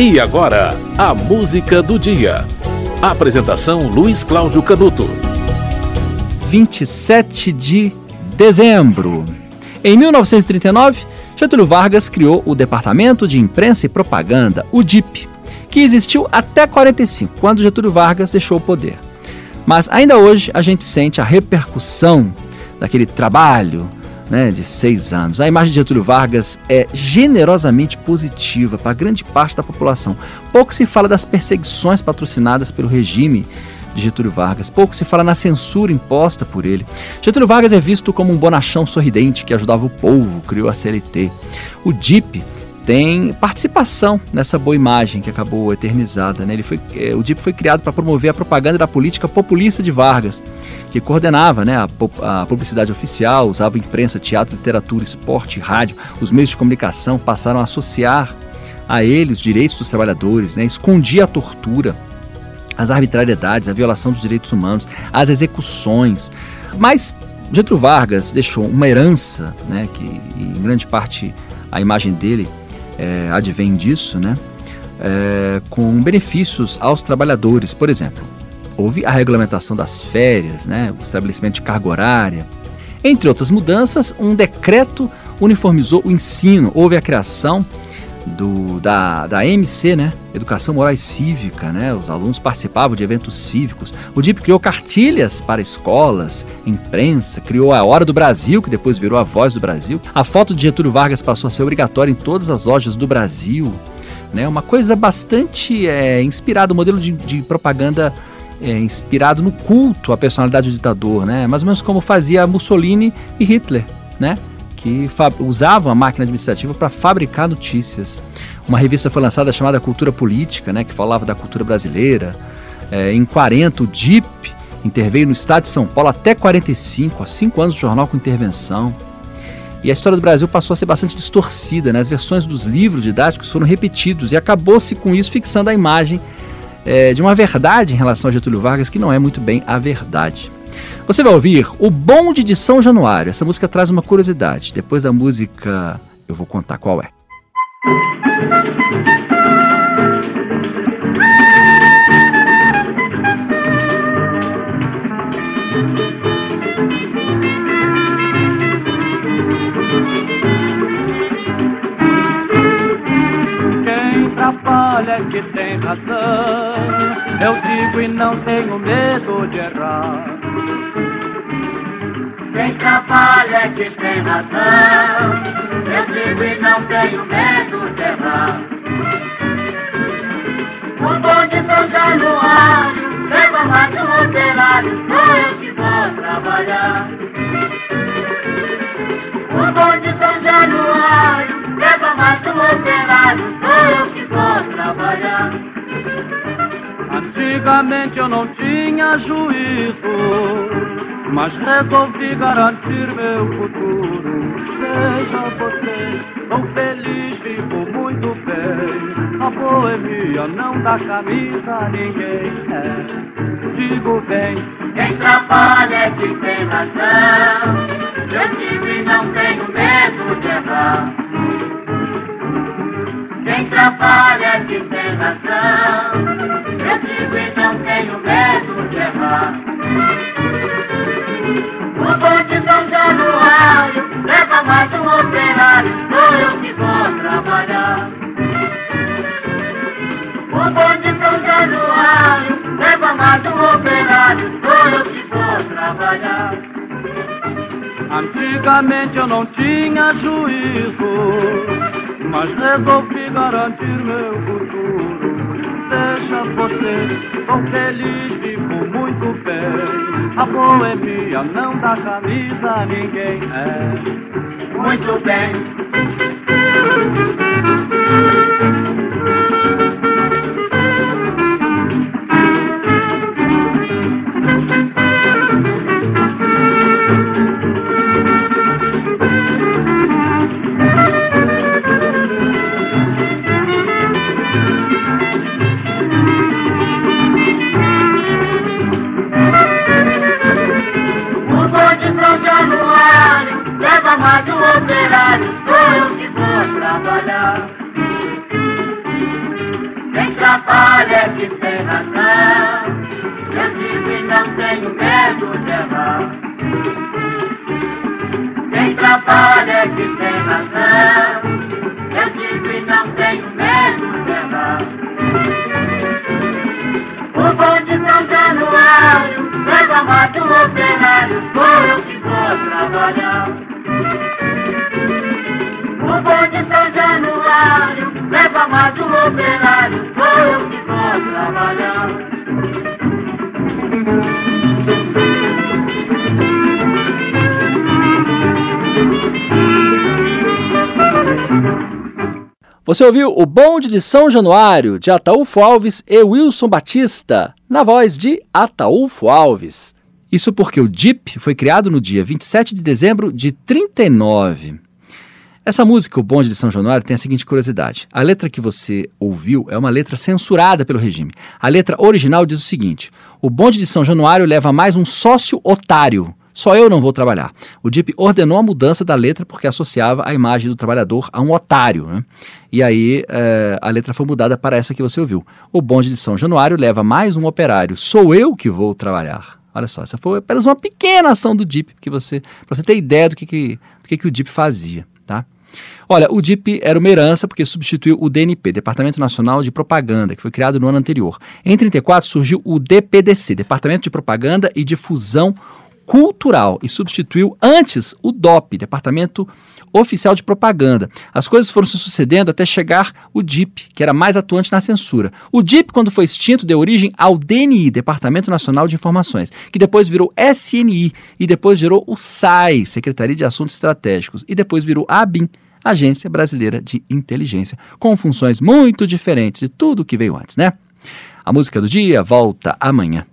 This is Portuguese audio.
E agora, a música do dia. Apresentação Luiz Cláudio Canuto. 27 de dezembro. Em 1939, Getúlio Vargas criou o Departamento de Imprensa e Propaganda, o DIP, que existiu até 45, quando Getúlio Vargas deixou o poder. Mas ainda hoje a gente sente a repercussão daquele trabalho, né, de seis anos. A imagem de Getúlio Vargas é generosamente positiva para grande parte da população. Pouco se fala das perseguições patrocinadas pelo regime de Getúlio Vargas. Pouco se fala na censura imposta por ele. Getúlio Vargas é visto como um bonachão sorridente que ajudava o povo, criou a CLT. O DIP tem participação nessa boa imagem que acabou eternizada. Né? Ele foi, é, o DIP foi criado para promover a propaganda da política populista de Vargas, que coordenava né, a, a publicidade oficial, usava imprensa, teatro, literatura, esporte, rádio. Os meios de comunicação passaram a associar a ele os direitos dos trabalhadores, né? escondia a tortura, as arbitrariedades, a violação dos direitos humanos, as execuções. Mas Getúlio Vargas deixou uma herança, né, que em grande parte a imagem dele é, advém disso, né? É, com benefícios aos trabalhadores. Por exemplo, houve a regulamentação das férias, né? o estabelecimento de carga horária. Entre outras mudanças, um decreto uniformizou o ensino. Houve a criação do, da, da MC, né? Educação Moral e Cívica, né? Os alunos participavam de eventos cívicos. O DIP criou cartilhas para escolas, imprensa, criou a Hora do Brasil, que depois virou a Voz do Brasil. A foto de Getúlio Vargas passou a ser obrigatória em todas as lojas do Brasil. Né? Uma coisa bastante é, inspirada, um modelo de, de propaganda é, inspirado no culto à personalidade do ditador, né? mais ou menos como fazia Mussolini e Hitler, né? Que usavam a máquina administrativa para fabricar notícias. Uma revista foi lançada chamada Cultura Política, né, que falava da cultura brasileira. É, em 40, o DIP interveio no estado de São Paulo até 45, há cinco anos de jornal com intervenção. E a história do Brasil passou a ser bastante distorcida, né? as versões dos livros didáticos foram repetidos e acabou-se com isso fixando a imagem é, de uma verdade em relação a Getúlio Vargas que não é muito bem a verdade. Você vai ouvir O Bonde de São Januário. Essa música traz uma curiosidade. Depois da música, eu vou contar qual é. Quem trabalha é que tem razão. Eu digo e não tenho medo de errar. Quem trabalha é que tem razão. Eu digo e não tenho medo de errar. O bom de São Januário leva mais um operário, sou eu que vou trabalhar. O bom de São Januário leva mais um operário, sou eu que vou trabalhar. Antigamente eu não tinha juízo mas resolvi garantir meu futuro. Seja você tão feliz, vivo muito bem. A boemia não dá camisa a ninguém. É, digo bem, quem trabalha é que tem razão. Eu digo e não tenho medo de errar. Quem trabalha é que tem razão. Eu digo e não tenho medo de errar. O bonde São Januário leva mais um operário, sou eu que vou trabalhar. O Januário leva mais um operário, sou eu que vou trabalhar. Antigamente eu não tinha juízo, mas resolvi garantir meu futuro. Deixa você, tão feliz, vivo muito bem. A boemia não dá camisa a ninguém. É. Muito bem. alma do operário sou que vou trabalhar. Quem trabalha é que tem razão, eu digo e não tenho medo de errar. Quem trabalha é que tem razão. Você ouviu o Bonde de São Januário, de Ataúfo Alves e Wilson Batista, na voz de Ataúfo Alves. Isso porque o DIP foi criado no dia 27 de dezembro de 39. Essa música, O Bonde de São Januário, tem a seguinte curiosidade. A letra que você ouviu é uma letra censurada pelo regime. A letra original diz o seguinte: O Bonde de São Januário leva mais um sócio otário. Só eu não vou trabalhar. O DIP ordenou a mudança da letra porque associava a imagem do trabalhador a um otário. Né? E aí é, a letra foi mudada para essa que você ouviu. O bonde de São Januário leva mais um operário. Sou eu que vou trabalhar. Olha só, essa foi apenas uma pequena ação do DIP, que você, para você ter ideia do que, que, do que, que o DIP fazia. Tá? Olha, o DIP era uma herança porque substituiu o DNP, Departamento Nacional de Propaganda, que foi criado no ano anterior. Em 34 surgiu o DPDC, Departamento de Propaganda e Difusão Cultural, e substituiu antes o DOP, Departamento Oficial de Propaganda. As coisas foram se sucedendo até chegar o DIP, que era mais atuante na censura. O DIP, quando foi extinto, deu origem ao DNI, Departamento Nacional de Informações, que depois virou SNI e depois gerou o SAI, Secretaria de Assuntos Estratégicos, e depois virou a ABIN, Agência Brasileira de Inteligência, com funções muito diferentes de tudo que veio antes, né? A música do dia volta amanhã.